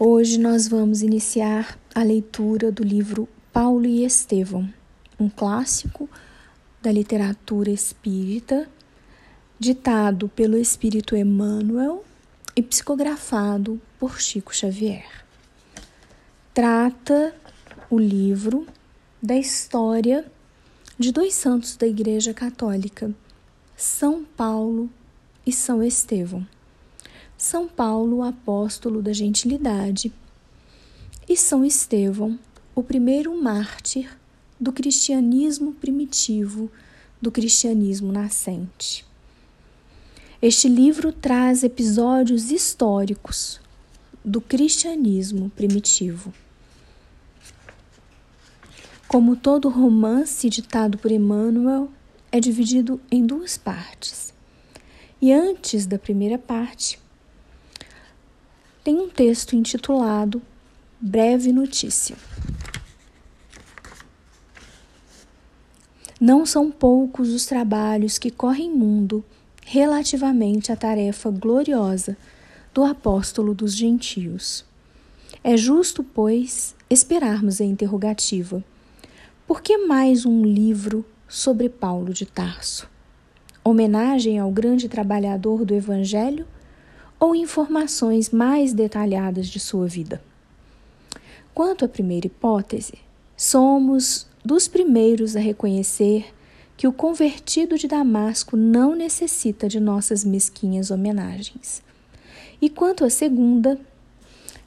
Hoje nós vamos iniciar a leitura do livro Paulo e Estevão, um clássico da literatura espírita, ditado pelo espírito Emmanuel e psicografado por Chico Xavier. Trata o livro da história de dois santos da Igreja Católica, São Paulo e São Estevão. São Paulo, apóstolo da gentilidade, e São Estevão, o primeiro mártir do cristianismo primitivo, do cristianismo nascente. Este livro traz episódios históricos do cristianismo primitivo. Como todo romance ditado por Emmanuel, é dividido em duas partes. E antes da primeira parte, tem um texto intitulado Breve Notícia. Não são poucos os trabalhos que correm mundo relativamente à tarefa gloriosa do apóstolo dos gentios. É justo, pois, esperarmos a interrogativa: por que mais um livro sobre Paulo de Tarso? Homenagem ao grande trabalhador do Evangelho ou informações mais detalhadas de sua vida. Quanto à primeira hipótese, somos dos primeiros a reconhecer que o convertido de Damasco não necessita de nossas mesquinhas homenagens. E quanto à segunda,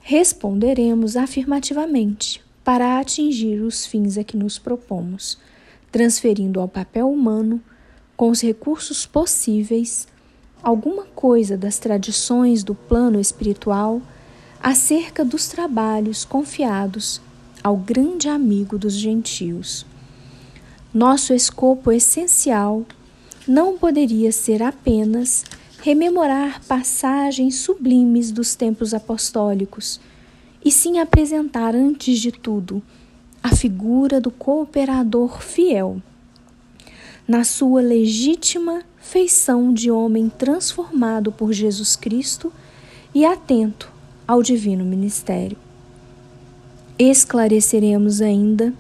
responderemos afirmativamente para atingir os fins a que nos propomos, transferindo ao papel humano, com os recursos possíveis, alguma coisa das tradições do plano espiritual acerca dos trabalhos confiados ao grande amigo dos gentios. Nosso escopo essencial não poderia ser apenas rememorar passagens sublimes dos tempos apostólicos, e sim apresentar, antes de tudo, a figura do cooperador fiel na sua legítima feição de homem transformado por Jesus Cristo e atento ao divino ministério. Esclareceremos ainda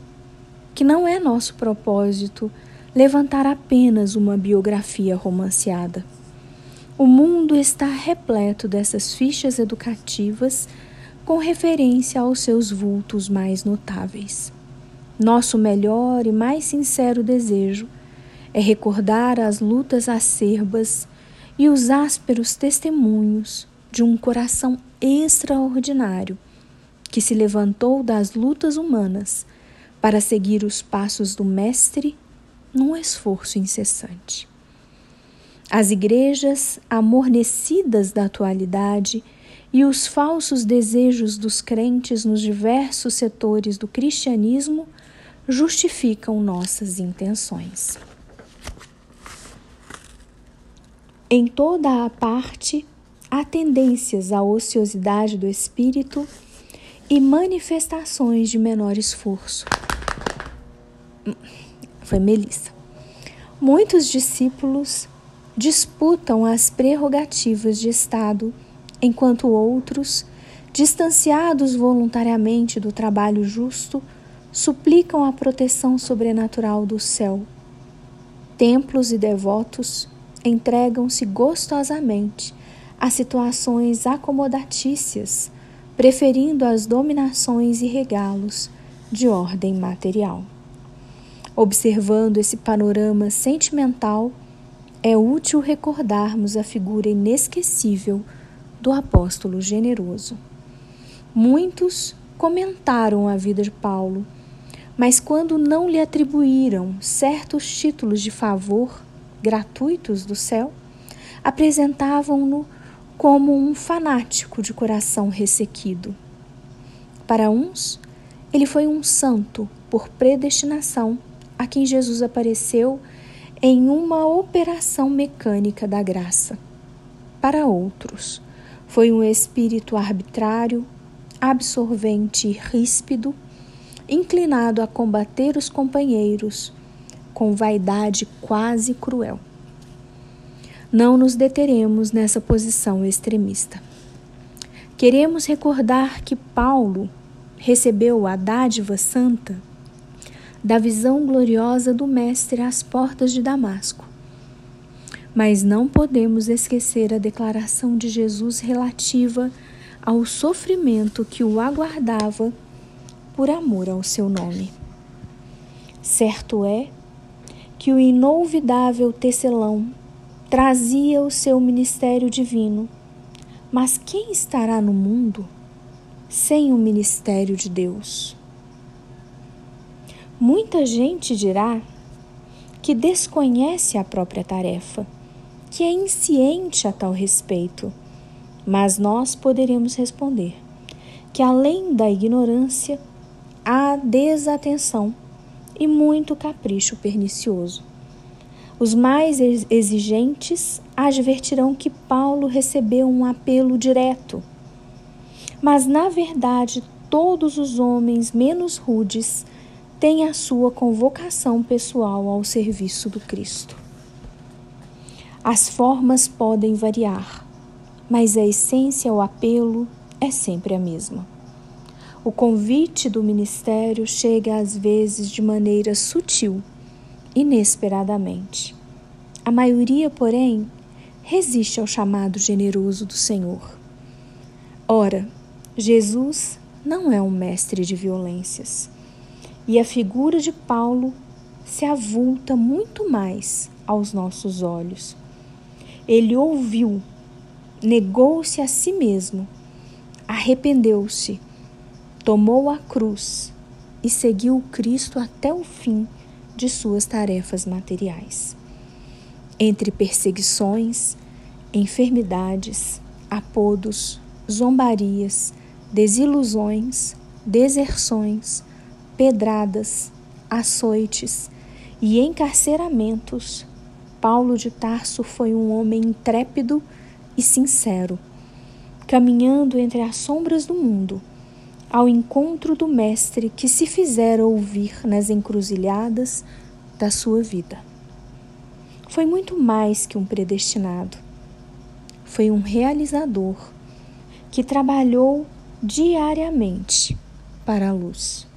que não é nosso propósito levantar apenas uma biografia romanceada. O mundo está repleto dessas fichas educativas com referência aos seus vultos mais notáveis. Nosso melhor e mais sincero desejo é recordar as lutas acerbas e os ásperos testemunhos de um coração extraordinário que se levantou das lutas humanas para seguir os passos do Mestre num esforço incessante. As igrejas amornecidas da atualidade e os falsos desejos dos crentes nos diversos setores do cristianismo justificam nossas intenções. Em toda a parte, há tendências à ociosidade do espírito e manifestações de menor esforço. Foi Melissa. Muitos discípulos disputam as prerrogativas de Estado, enquanto outros, distanciados voluntariamente do trabalho justo, suplicam a proteção sobrenatural do céu. Templos e devotos entregam-se gostosamente a situações acomodatícias, preferindo as dominações e regalos de ordem material. Observando esse panorama sentimental, é útil recordarmos a figura inesquecível do apóstolo generoso. Muitos comentaram a vida de Paulo, mas quando não lhe atribuíram certos títulos de favor, gratuitos do céu, apresentavam-no como um fanático de coração ressequido. Para uns, ele foi um santo por predestinação a quem Jesus apareceu em uma operação mecânica da graça. Para outros, foi um espírito arbitrário, absorvente e ríspido, inclinado a combater os companheiros com vaidade quase cruel. Não nos deteremos nessa posição extremista. Queremos recordar que Paulo recebeu a dádiva santa da visão gloriosa do Mestre às portas de Damasco. Mas não podemos esquecer a declaração de Jesus relativa ao sofrimento que o aguardava por amor ao seu nome. Certo é que o inolvidável tecelão trazia o seu ministério divino, mas quem estará no mundo sem o ministério de Deus? Muita gente dirá que desconhece a própria tarefa, que é insciente a tal respeito, mas nós poderemos responder que além da ignorância, há desatenção e muito capricho pernicioso. Os mais exigentes advertirão que Paulo recebeu um apelo direto. Mas, na verdade, todos os homens menos rudes têm a sua convocação pessoal ao serviço do Cristo. As formas podem variar, mas a essência, o apelo, é sempre a mesma. O convite do ministério chega às vezes de maneira sutil, inesperadamente. A maioria, porém, resiste ao chamado generoso do Senhor. Ora, Jesus não é um mestre de violências, e a figura de Paulo se avulta muito mais aos nossos olhos. Ele ouviu, negou-se a si mesmo, arrependeu-se tomou a cruz e seguiu Cristo até o fim de suas tarefas materiais. Entre perseguições, enfermidades, apodos, zombarias, desilusões, deserções, pedradas, açoites e encarceramentos, Paulo de Tarso foi um homem intrépido e sincero, caminhando entre as sombras do mundo ao encontro do Mestre que se fizera ouvir nas encruzilhadas da sua vida. Foi muito mais que um predestinado, foi um realizador que trabalhou diariamente para a luz.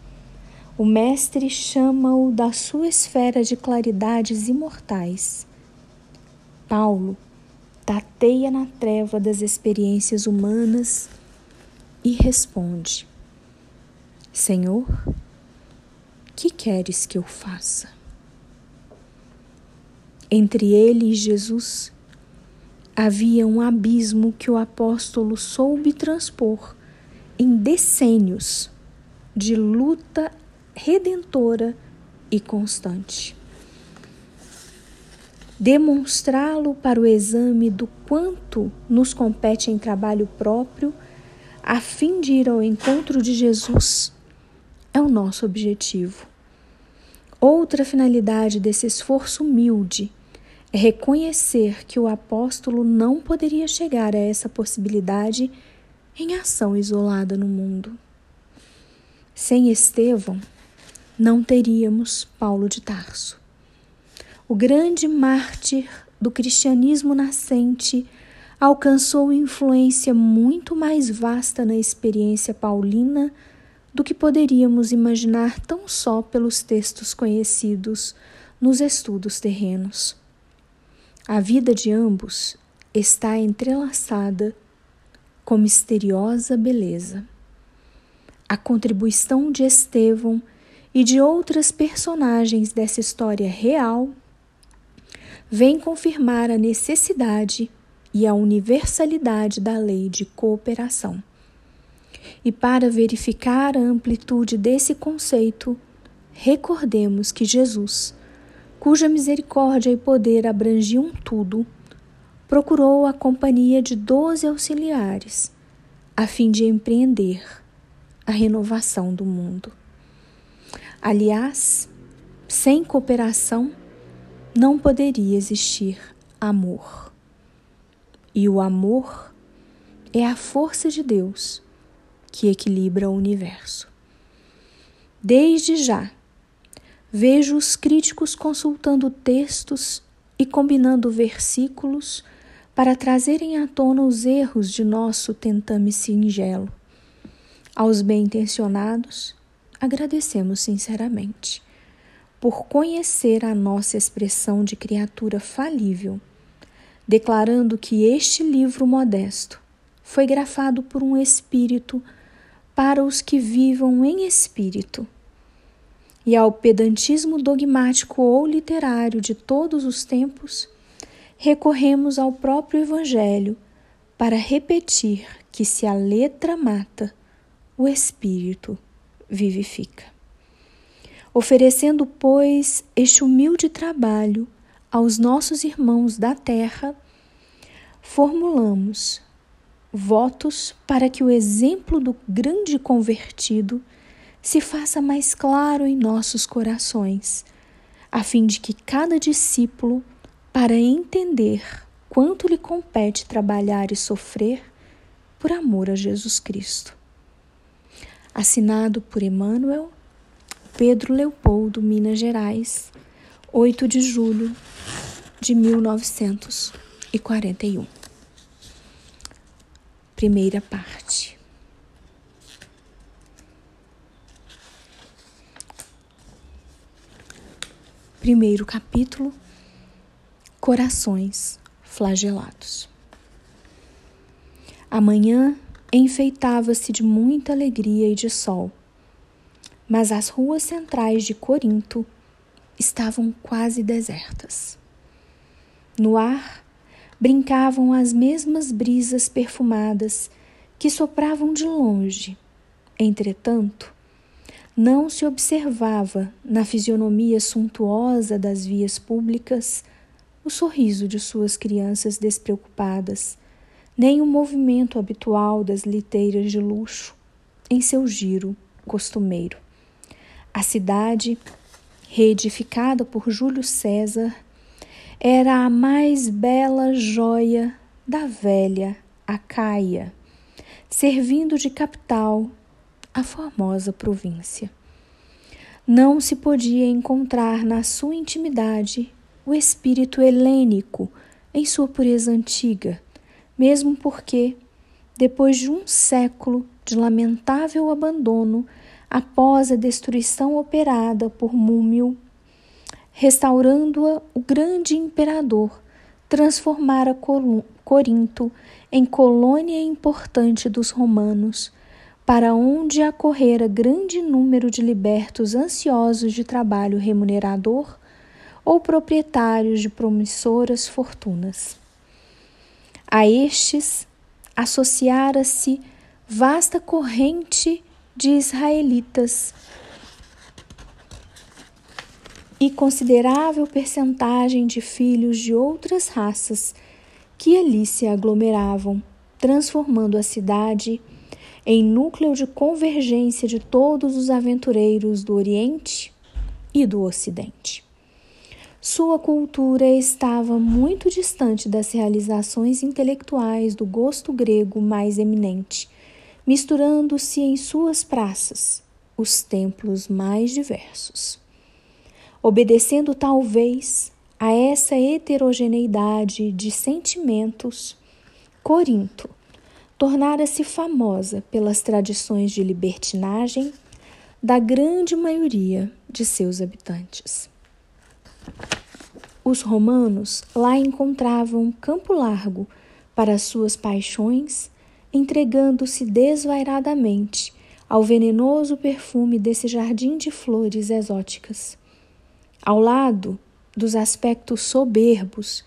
O Mestre chama-o da sua esfera de claridades imortais. Paulo tateia na treva das experiências humanas e responde: Senhor, que queres que eu faça? Entre ele e Jesus havia um abismo que o apóstolo soube transpor em decênios de luta redentora e constante. Demonstrá-lo para o exame do quanto nos compete em trabalho próprio, a fim de ir ao encontro de Jesus é o nosso objetivo. Outra finalidade desse esforço humilde é reconhecer que o apóstolo não poderia chegar a essa possibilidade em ação isolada no mundo. Sem Estevão, não teríamos Paulo de Tarso. O grande mártir do cristianismo nascente alcançou influência muito mais vasta na experiência paulina do que poderíamos imaginar tão só pelos textos conhecidos nos estudos terrenos. A vida de ambos está entrelaçada com misteriosa beleza. A contribuição de Estevão e de outras personagens dessa história real vem confirmar a necessidade e a universalidade da lei de cooperação. E para verificar a amplitude desse conceito, recordemos que Jesus, cuja misericórdia e poder abrangiam tudo, procurou a companhia de doze auxiliares, a fim de empreender a renovação do mundo. Aliás, sem cooperação não poderia existir amor. E o amor é a força de Deus que equilibra o universo. Desde já, vejo os críticos consultando textos e combinando versículos para trazerem à tona os erros de nosso tentame singelo. Aos bem-intencionados, agradecemos sinceramente por conhecer a nossa expressão de criatura falível, declarando que este livro modesto foi grafado por um espírito para os que vivam em espírito. E ao pedantismo dogmático ou literário de todos os tempos, recorremos ao próprio Evangelho para repetir que se a letra mata, o espírito vivifica. Oferecendo, pois, este humilde trabalho aos nossos irmãos da terra, formulamos votos para que o exemplo do grande convertido se faça mais claro em nossos corações, a fim de que cada discípulo, para entender quanto lhe compete trabalhar e sofrer por amor a Jesus Cristo assinado por Emmanuel Pedro Leopoldo, Minas Gerais, 8 de julho de 1941. Primeira parte. Primeiro capítulo: Corações flagelados. Amanhã enfeitava-se de muita alegria e de sol. Mas as ruas centrais de Corinto estavam quase desertas. No ar brincavam as mesmas brisas perfumadas que sopravam de longe. Entretanto, não se observava na fisionomia suntuosa das vias públicas o sorriso de suas crianças despreocupadas nem o movimento habitual das liteiras de luxo em seu giro costumeiro. A cidade, reedificada por Júlio César, era a mais bela joia da velha Acaia, servindo de capital a formosa província. Não se podia encontrar na sua intimidade o espírito helênico em sua pureza antiga, mesmo porque, depois de um século de lamentável abandono, após a destruição operada por Múmio, restaurando-a, o grande imperador transformara Corinto em colônia importante dos romanos, para onde acorrera grande número de libertos ansiosos de trabalho remunerador ou proprietários de promissoras fortunas. A estes associara-se vasta corrente de israelitas e considerável percentagem de filhos de outras raças que ali se aglomeravam, transformando a cidade em núcleo de convergência de todos os aventureiros do Oriente e do Ocidente. Sua cultura estava muito distante das realizações intelectuais do gosto grego mais eminente, misturando-se em suas praças os templos mais diversos. Obedecendo talvez a essa heterogeneidade de sentimentos, Corinto tornara-se famosa pelas tradições de libertinagem da grande maioria de seus habitantes. Os romanos lá encontravam campo largo para suas paixões, entregando-se desvairadamente ao venenoso perfume desse jardim de flores exóticas. Ao lado dos aspectos soberbos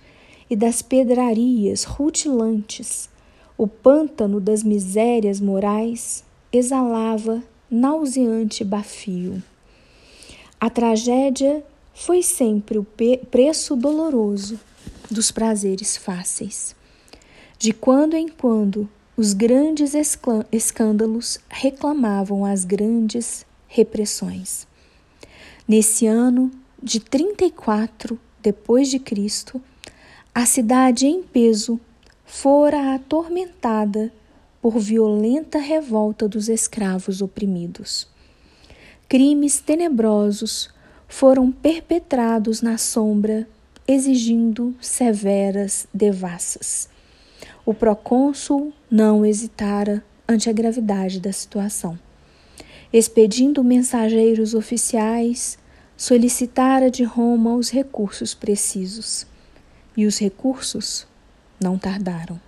e das pedrarias rutilantes, o pântano das misérias morais exalava nauseante bafio. A tragédia foi sempre o preço doloroso dos prazeres fáceis. De quando em quando, os grandes escândalos reclamavam as grandes repressões. Nesse ano de 34 depois de Cristo, a cidade em peso fora atormentada por violenta revolta dos escravos oprimidos. Crimes tenebrosos foram perpetrados na sombra, exigindo severas devassas. O procônsul não hesitara ante a gravidade da situação. Expedindo mensageiros oficiais, solicitara de Roma os recursos precisos. E os recursos não tardaram.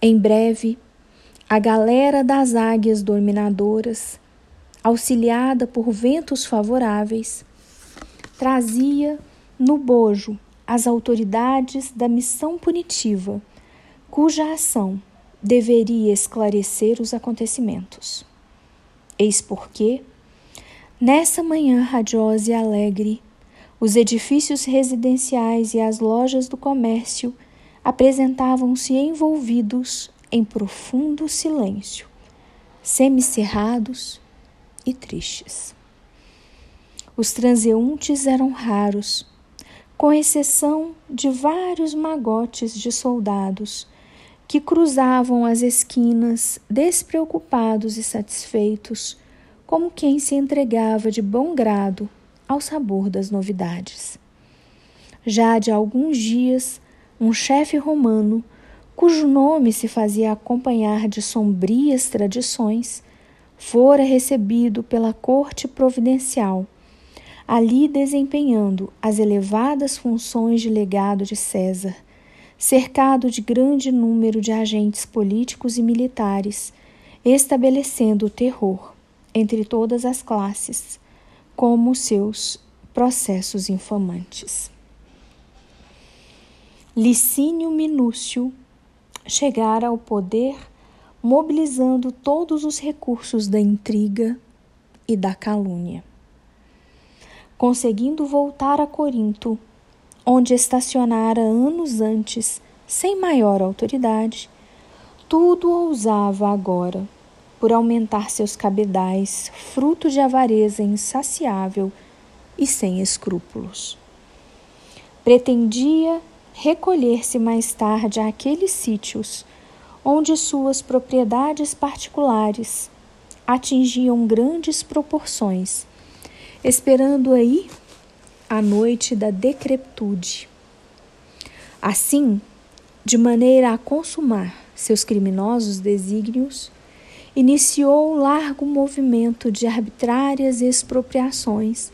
Em breve, a galera das águias dominadoras, auxiliada por ventos favoráveis, trazia no bojo as autoridades da missão punitiva, cuja ação deveria esclarecer os acontecimentos. Eis porque, nessa manhã radiosa e alegre, os edifícios residenciais e as lojas do comércio apresentavam-se envolvidos em profundo silêncio, semicerrados e tristes. Os transeuntes eram raros, com exceção de vários magotes de soldados que cruzavam as esquinas despreocupados e satisfeitos, como quem se entregava de bom grado ao sabor das novidades. Já de alguns dias, um chefe romano, cujo nome se fazia acompanhar de sombrias tradições, fora recebido pela corte providencial, ali desempenhando as elevadas funções de legado de César, cercado de grande número de agentes políticos e militares, estabelecendo o terror entre todas as classes, como seus processos infamantes. Licínio Minúcio chegara ao poder mobilizando todos os recursos da intriga e da calúnia. Conseguindo voltar a Corinto, onde estacionara anos antes, sem maior autoridade, tudo ousava agora por aumentar seus cabedais, fruto de avareza insaciável e sem escrúpulos. Pretendia recolher-se mais tarde àqueles sítios onde suas propriedades particulares atingiam grandes proporções, esperando aí a noite da decrepitude. Assim, de maneira a consumar seus criminosos desígnios, iniciou largo movimento de arbitrárias expropriações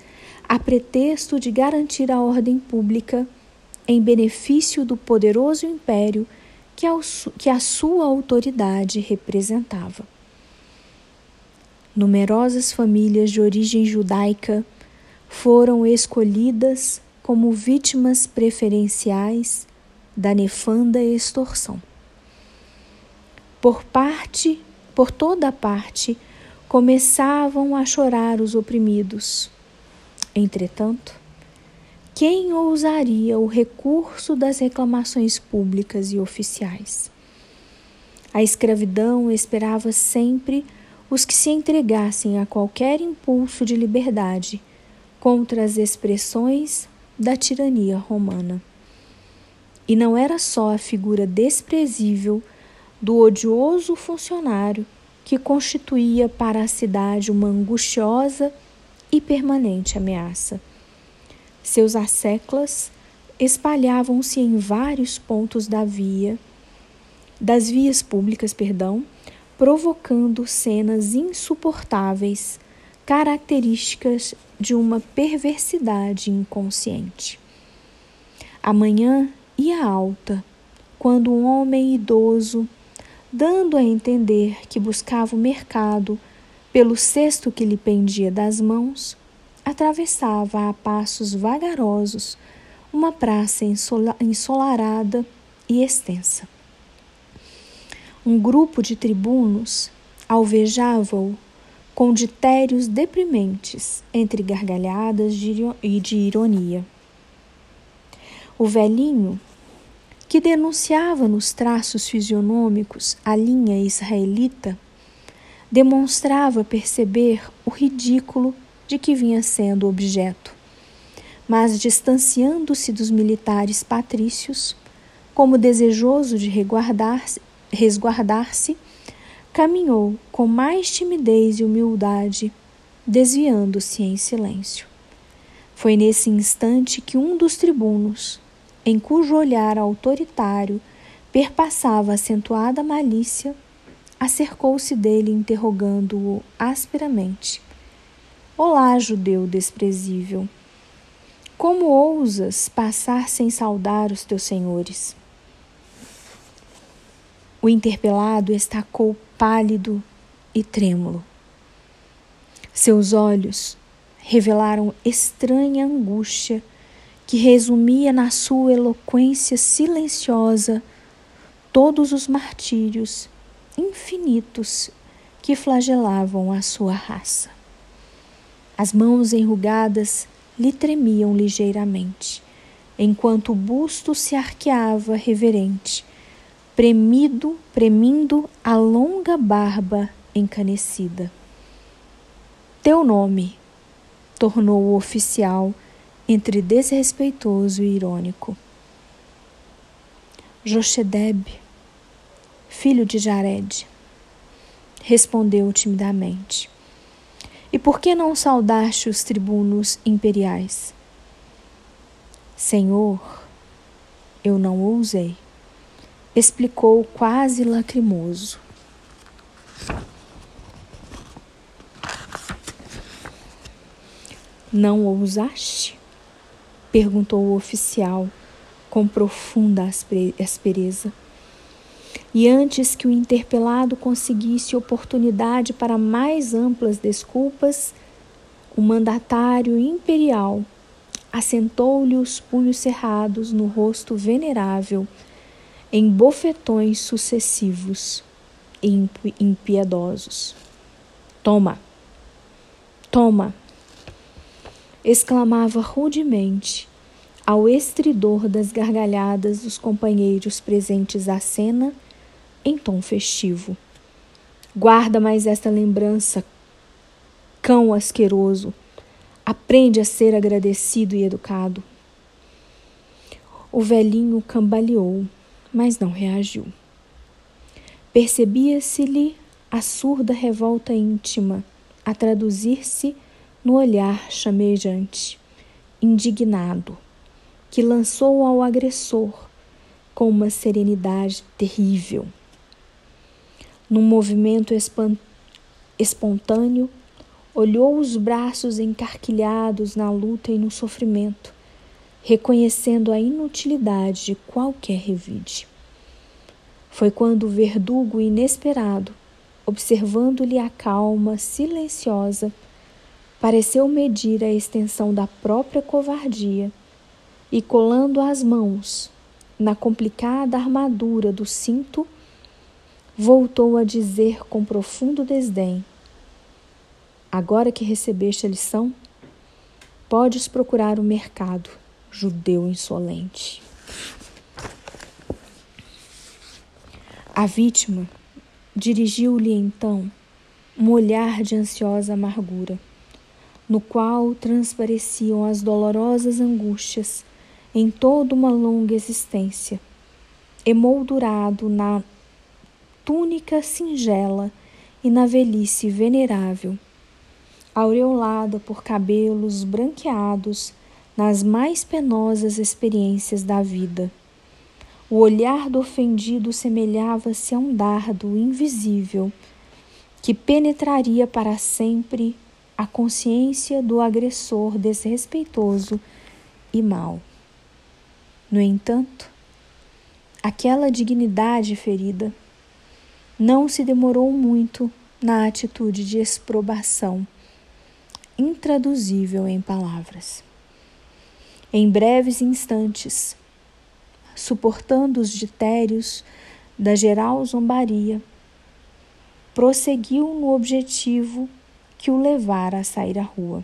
a pretexto de garantir a ordem pública em benefício do poderoso império que, que a sua autoridade representava. Numerosas famílias de origem judaica foram escolhidas como vítimas preferenciais da nefanda extorsão. Por parte por toda parte começavam a chorar os oprimidos. Entretanto, quem ousaria o recurso das reclamações públicas e oficiais? A escravidão esperava sempre os que se entregassem a qualquer impulso de liberdade contra as expressões da tirania romana. E não era só a figura desprezível do odioso funcionário que constituía para a cidade uma angustiosa e permanente ameaça. Seus asseclas espalhavam-se em vários pontos da via, das vias públicas, perdão, provocando cenas insuportáveis, características de uma perversidade inconsciente. A manhã ia alta, quando um homem idoso dando a entender que buscava o mercado pelo cesto que lhe pendia das mãos, atravessava a passos vagarosos uma praça ensolarada e extensa. Um grupo de tribunos alvejava-o com ditérios deprimentes entre gargalhadas e de ironia. O velhinho que denunciava nos traços fisionômicos a linha israelita, demonstrava perceber o ridículo de que vinha sendo objeto. Mas, distanciando-se dos militares patrícios, como desejoso de resguardar-se, caminhou com mais timidez e humildade, desviando-se em silêncio. Foi nesse instante que um dos tribunos, em cujo olhar autoritário perpassava acentuada malícia, acercou-se dele, interrogando-o asperamente. Olá, judeu desprezível. Como ousas passar sem saudar os teus senhores? O interpelado estacou pálido e trêmulo. Seus olhos revelaram estranha angústia que resumia na sua eloquência silenciosa todos os martírios infinitos que flagelavam a sua raça. As mãos enrugadas lhe tremiam ligeiramente, enquanto o busto se arqueava reverente, premido, premindo a longa barba encanecida. Teu nome, tornou o oficial entre desrespeitoso e irônico. Jochedeb, filho de Jared, respondeu timidamente. E por que não saudaste os tribunos imperiais? Senhor, eu não ousei, explicou quase lacrimoso. Não ousaste? Perguntou o oficial com profunda aspereza. E antes que o interpelado conseguisse oportunidade para mais amplas desculpas, o mandatário imperial assentou-lhe os punhos cerrados no rosto venerável, em bofetões sucessivos e impiedosos. Toma! Toma! Exclamava rudemente ao estridor das gargalhadas dos companheiros presentes à cena em tom festivo. Guarda mais esta lembrança, cão asqueroso. Aprende a ser agradecido e educado. O velhinho cambaleou, mas não reagiu. Percebia-se-lhe a surda revolta íntima a traduzir-se no olhar chamejante, indignado, que lançou ao agressor com uma serenidade terrível. Num movimento espontâneo, olhou os braços encarquilhados na luta e no sofrimento, reconhecendo a inutilidade de qualquer revide. Foi quando o verdugo inesperado, observando-lhe a calma silenciosa, pareceu medir a extensão da própria covardia e, colando as mãos na complicada armadura do cinto, voltou a dizer com profundo desdém: Agora que recebeste a lição, podes procurar o mercado, judeu insolente. A vítima dirigiu-lhe então um olhar de ansiosa amargura no qual transpareciam as dolorosas angústias em toda uma longa existência, emoldurado na túnica singela e na velhice venerável, aureolada por cabelos branqueados nas mais penosas experiências da vida. O olhar do ofendido semelhava-se a um dardo invisível que penetraria para sempre a consciência do agressor desrespeitoso e mau. No entanto, aquela dignidade ferida não se demorou muito na atitude de exprobação, intraduzível em palavras. Em breves instantes, suportando os ditérios da geral zombaria, prosseguiu no objetivo que o levara a sair à rua.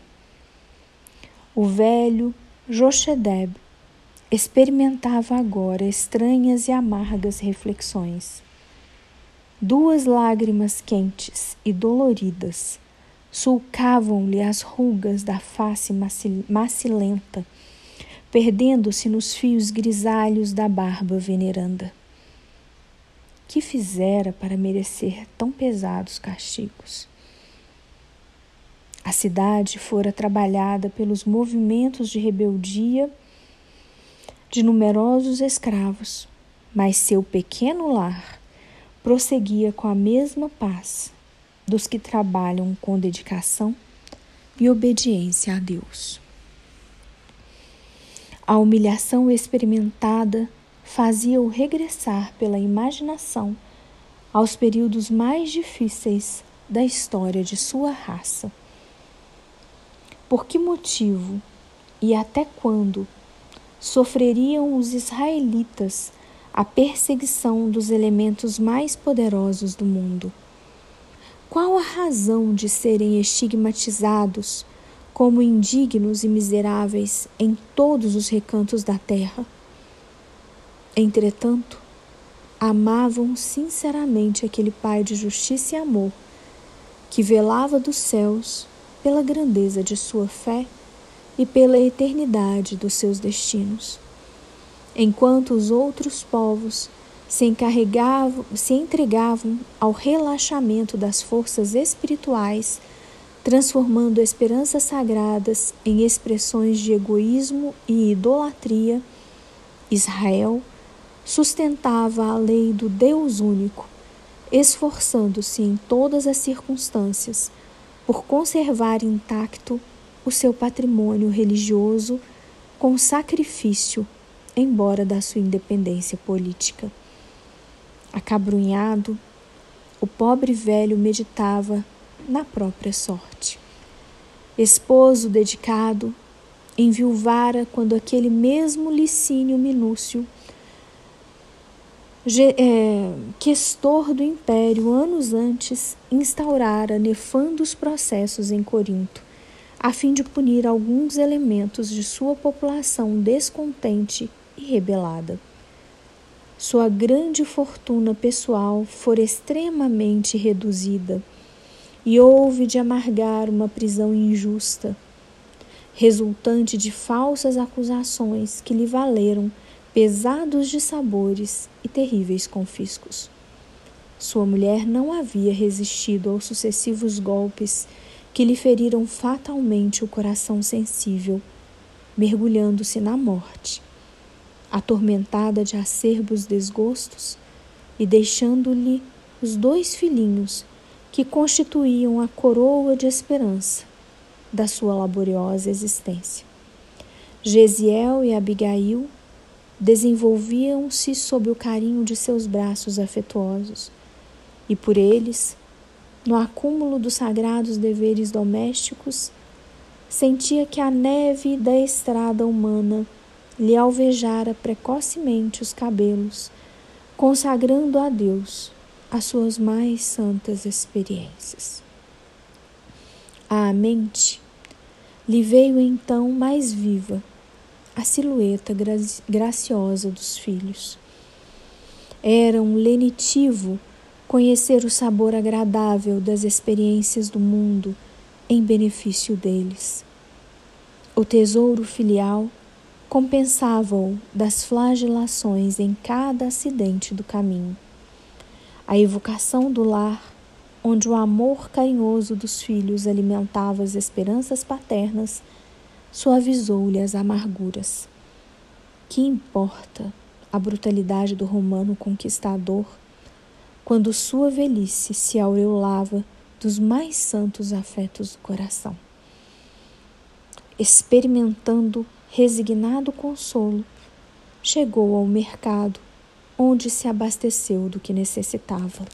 O velho Jochedeb experimentava agora estranhas e amargas reflexões. Duas lágrimas quentes e doloridas sulcavam-lhe as rugas da face macilenta, perdendo-se nos fios grisalhos da barba veneranda. Que fizera para merecer tão pesados castigos? A cidade fora trabalhada pelos movimentos de rebeldia de numerosos escravos, mas seu pequeno lar prosseguia com a mesma paz dos que trabalham com dedicação e obediência a Deus. A humilhação experimentada fazia-o regressar pela imaginação aos períodos mais difíceis da história de sua raça. Por que motivo e até quando sofreriam os israelitas a perseguição dos elementos mais poderosos do mundo? Qual a razão de serem estigmatizados como indignos e miseráveis em todos os recantos da terra? Entretanto, amavam sinceramente aquele Pai de justiça e amor, que velava dos céus pela grandeza de sua fé e pela eternidade dos seus destinos. Enquanto os outros povos se encarregavam, se entregavam ao relaxamento das forças espirituais, transformando esperanças sagradas em expressões de egoísmo e idolatria, Israel sustentava a lei do Deus único, esforçando-se em todas as circunstâncias por conservar intacto o seu patrimônio religioso com sacrifício, embora da sua independência política. Acabrunhado, o pobre velho meditava na própria sorte. Esposo dedicado, enviuvara quando aquele mesmo Licínio Minúcio é, questor do império anos antes instaurara nefandos processos em Corinto, a fim de punir alguns elementos de sua população descontente e rebelada. Sua grande fortuna pessoal fora extremamente reduzida e houve de amargar uma prisão injusta, resultante de falsas acusações que lhe valeram pesados de sabores e terríveis confiscos. Sua mulher não havia resistido aos sucessivos golpes que lhe feriram fatalmente o coração sensível, mergulhando-se na morte, atormentada de acerbos desgostos e deixando-lhe os dois filhinhos que constituíam a coroa de esperança da sua laboriosa existência. Gesiel e Abigail desenvolviam-se sob o carinho de seus braços afetuosos, e por eles, no acúmulo dos sagrados deveres domésticos, sentia que a neve da estrada humana lhe alvejara precocemente os cabelos, consagrando a Deus as suas mais santas experiências. À mente lhe veio então mais viva a silhueta graciosa dos filhos. Era um lenitivo conhecer o sabor agradável das experiências do mundo em benefício deles. O tesouro filial compensava-o das flagelações em cada acidente do caminho. A evocação do lar, onde o amor carinhoso dos filhos alimentava as esperanças paternas, suavizou-lhe as amarguras. Que importa a brutalidade do romano conquistador quando sua velhice se aureolava dos mais santos afetos do coração? Experimentando resignado consolo, chegou ao mercado, onde se abasteceu do que necessitava.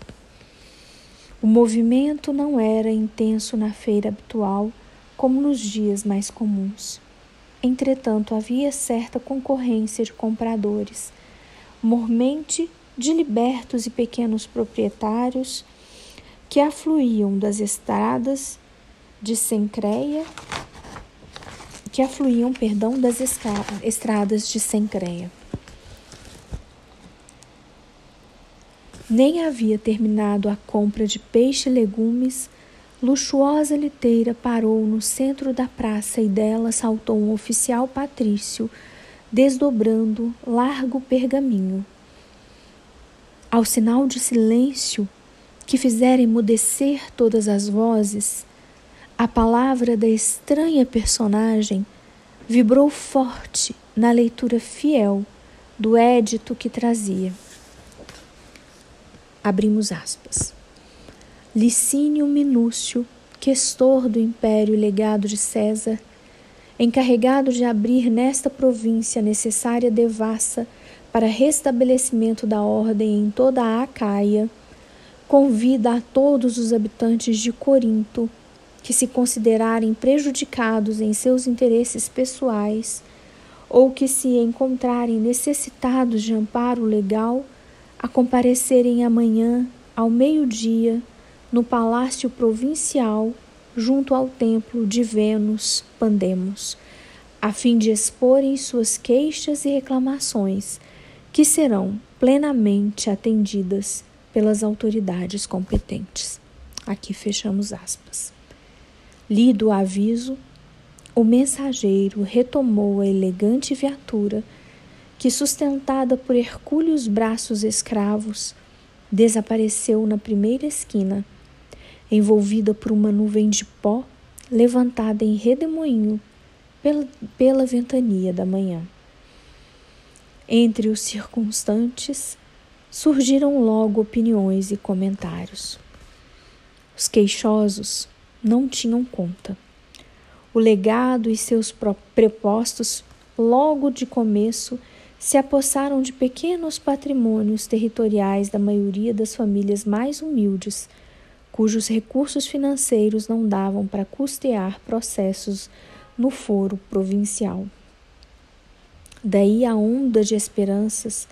O movimento não era intenso na feira habitual como nos dias mais comuns. Entretanto, havia certa concorrência de compradores, mormente de libertos e pequenos proprietários que afluíam das estradas de Sencreia, que afluíam, perdão, das estradas de Sencreia. Nem havia terminado a compra de peixe e legumes luxuosa liteira parou no centro da praça e dela saltou um oficial patrício, desdobrando largo pergaminho. Ao sinal de silêncio que fizera emudecer todas as vozes, a palavra da estranha personagem vibrou forte na leitura fiel do édito que trazia. Abrimos aspas. Licínio Minúcio, questor do império legado de César, encarregado de abrir nesta província necessária devassa para restabelecimento da ordem em toda a Acaia, convida a todos os habitantes de Corinto que se considerarem prejudicados em seus interesses pessoais ou que se encontrarem necessitados de amparo legal a comparecerem amanhã ao meio-dia no Palácio Provincial junto ao templo de Vênus Pandemos, a fim de exporem suas queixas e reclamações, que serão plenamente atendidas pelas autoridades competentes. Aqui fechamos aspas. Lido o aviso, o mensageiro retomou a elegante viatura que, sustentada por hercúleos braços escravos, desapareceu na primeira esquina, envolvida por uma nuvem de pó levantada em redemoinho pela, pela ventania da manhã. Entre os circunstantes surgiram logo opiniões e comentários. Os queixosos não tinham conta. O legado e seus prepostos, logo de começo, se apossaram de pequenos patrimônios territoriais da maioria das famílias mais humildes, cujos recursos financeiros não davam para custear processos no foro provincial. Daí a onda de esperanças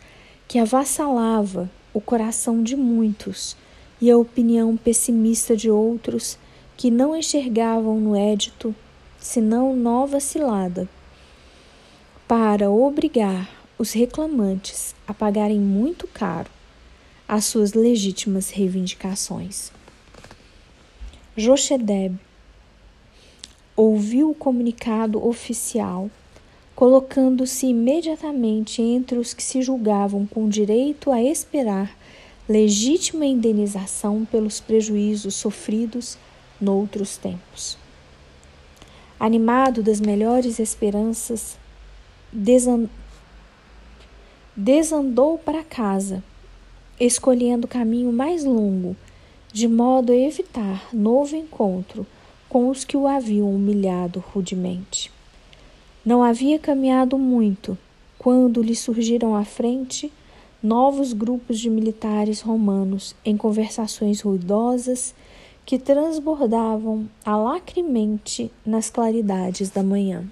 que avassalava o coração de muitos e a opinião pessimista de outros que não enxergavam no édito senão nova cilada para obrigar os reclamantes a pagarem muito caro as suas legítimas reivindicações. Jochedeb ouviu o comunicado oficial, colocando-se imediatamente entre os que se julgavam com direito a esperar legítima indenização pelos prejuízos sofridos noutros tempos. Animado das melhores esperanças, desandou para casa, escolhendo o caminho mais longo, de modo a evitar novo encontro com os que o haviam humilhado rudemente. Não havia caminhado muito quando lhe surgiram à frente novos grupos de militares romanos em conversações ruidosas que transbordavam alacremente nas claridades da manhã.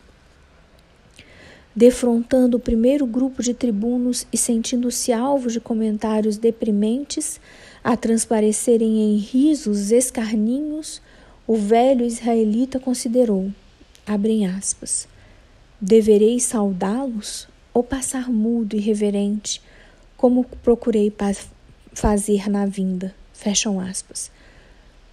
Defrontando o primeiro grupo de tribunos e sentindo-se alvo de comentários deprimentes a transparecerem em risos escarninhos, o velho israelita considerou, abrem aspas, deverei saudá-los ou passar mudo e reverente, como procurei fazer na vinda, fecham aspas.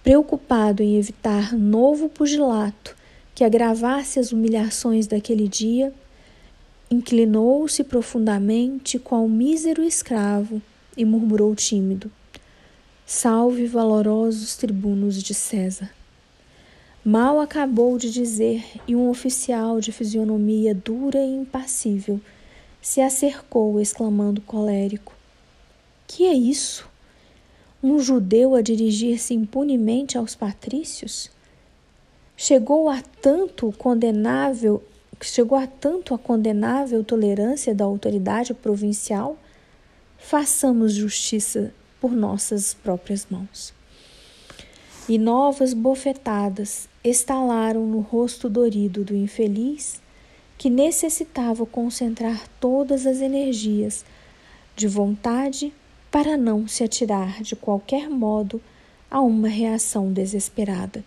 Preocupado em evitar novo pugilato que agravasse as humilhações daquele dia, Inclinou-se profundamente qual mísero escravo e murmurou tímido: Salve, valorosos tribunos de César. Mal acabou de dizer, e um oficial de fisionomia dura e impassível se acercou, exclamando colérico: Que é isso? Um judeu a dirigir-se impunemente aos patrícios? Chegou a tanto condenável chegou a tanto a condenável tolerância da autoridade provincial, façamos justiça por nossas próprias mãos. E novas bofetadas estalaram no rosto dorido do infeliz, que necessitava concentrar todas as energias de vontade para não se atirar de qualquer modo a uma reação desesperada.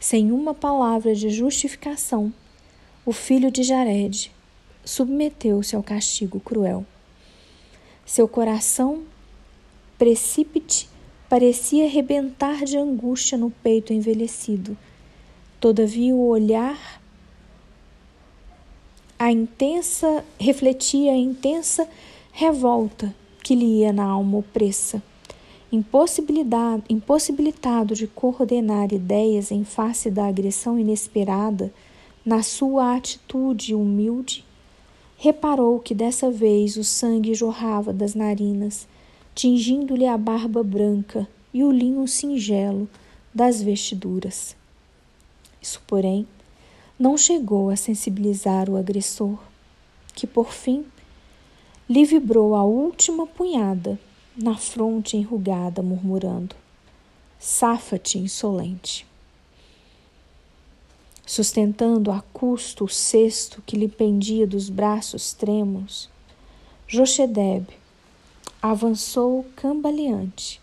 Sem uma palavra de justificação, o filho de Jared submeteu-se ao castigo cruel. Seu coração precípite parecia rebentar de angústia no peito envelhecido. Todavia o olhar a intensa refletia a intensa revolta que lhe ia na alma opressa. Impossibilitado de coordenar ideias em face da agressão inesperada, na sua atitude humilde, reparou que dessa vez o sangue jorrava das narinas, tingindo-lhe a barba branca e o linho singelo das vestiduras. Isso, porém, não chegou a sensibilizar o agressor, que por fim lhe vibrou a última punhada na fronte enrugada, murmurando: Safa-te, insolente. Sustentando a custo o cesto que lhe pendia dos braços trêmulos, Jochedeb avançou cambaleante,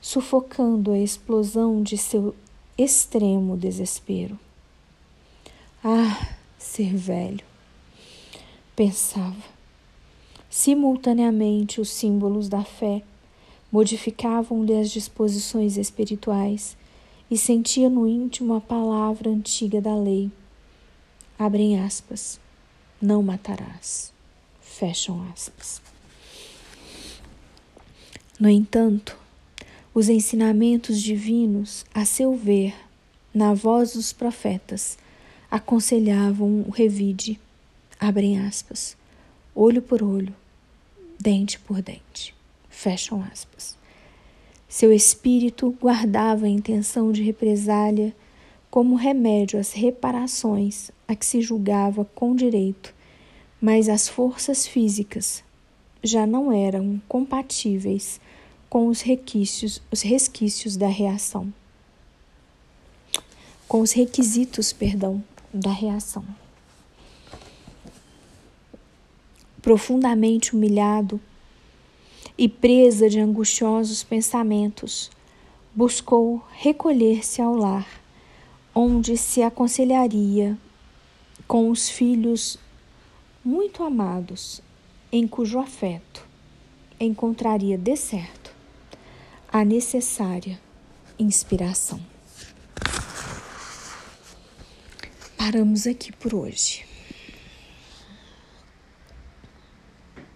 sufocando a explosão de seu extremo desespero. Ah, ser velho! Pensava. Simultaneamente, os símbolos da fé modificavam-lhe as disposições espirituais e sentia no íntimo a palavra antiga da lei. Abrem aspas. Não matarás. Fecham aspas. No entanto, os ensinamentos divinos, a seu ver, na voz dos profetas, aconselhavam o revide, abrem aspas, olho por olho, dente por dente, fecham aspas. Seu espírito guardava a intenção de represália como remédio às reparações a que se julgava com direito, mas as forças físicas já não eram compatíveis com os requisitos, os resquícios da reação. Com os requisitos, perdão, da reação. Profundamente humilhado e presa de angustiosos pensamentos, buscou recolher-se ao lar, onde se aconselharia com os filhos muito amados, em cujo afeto encontraria de certo a necessária inspiração. Paramos aqui por hoje.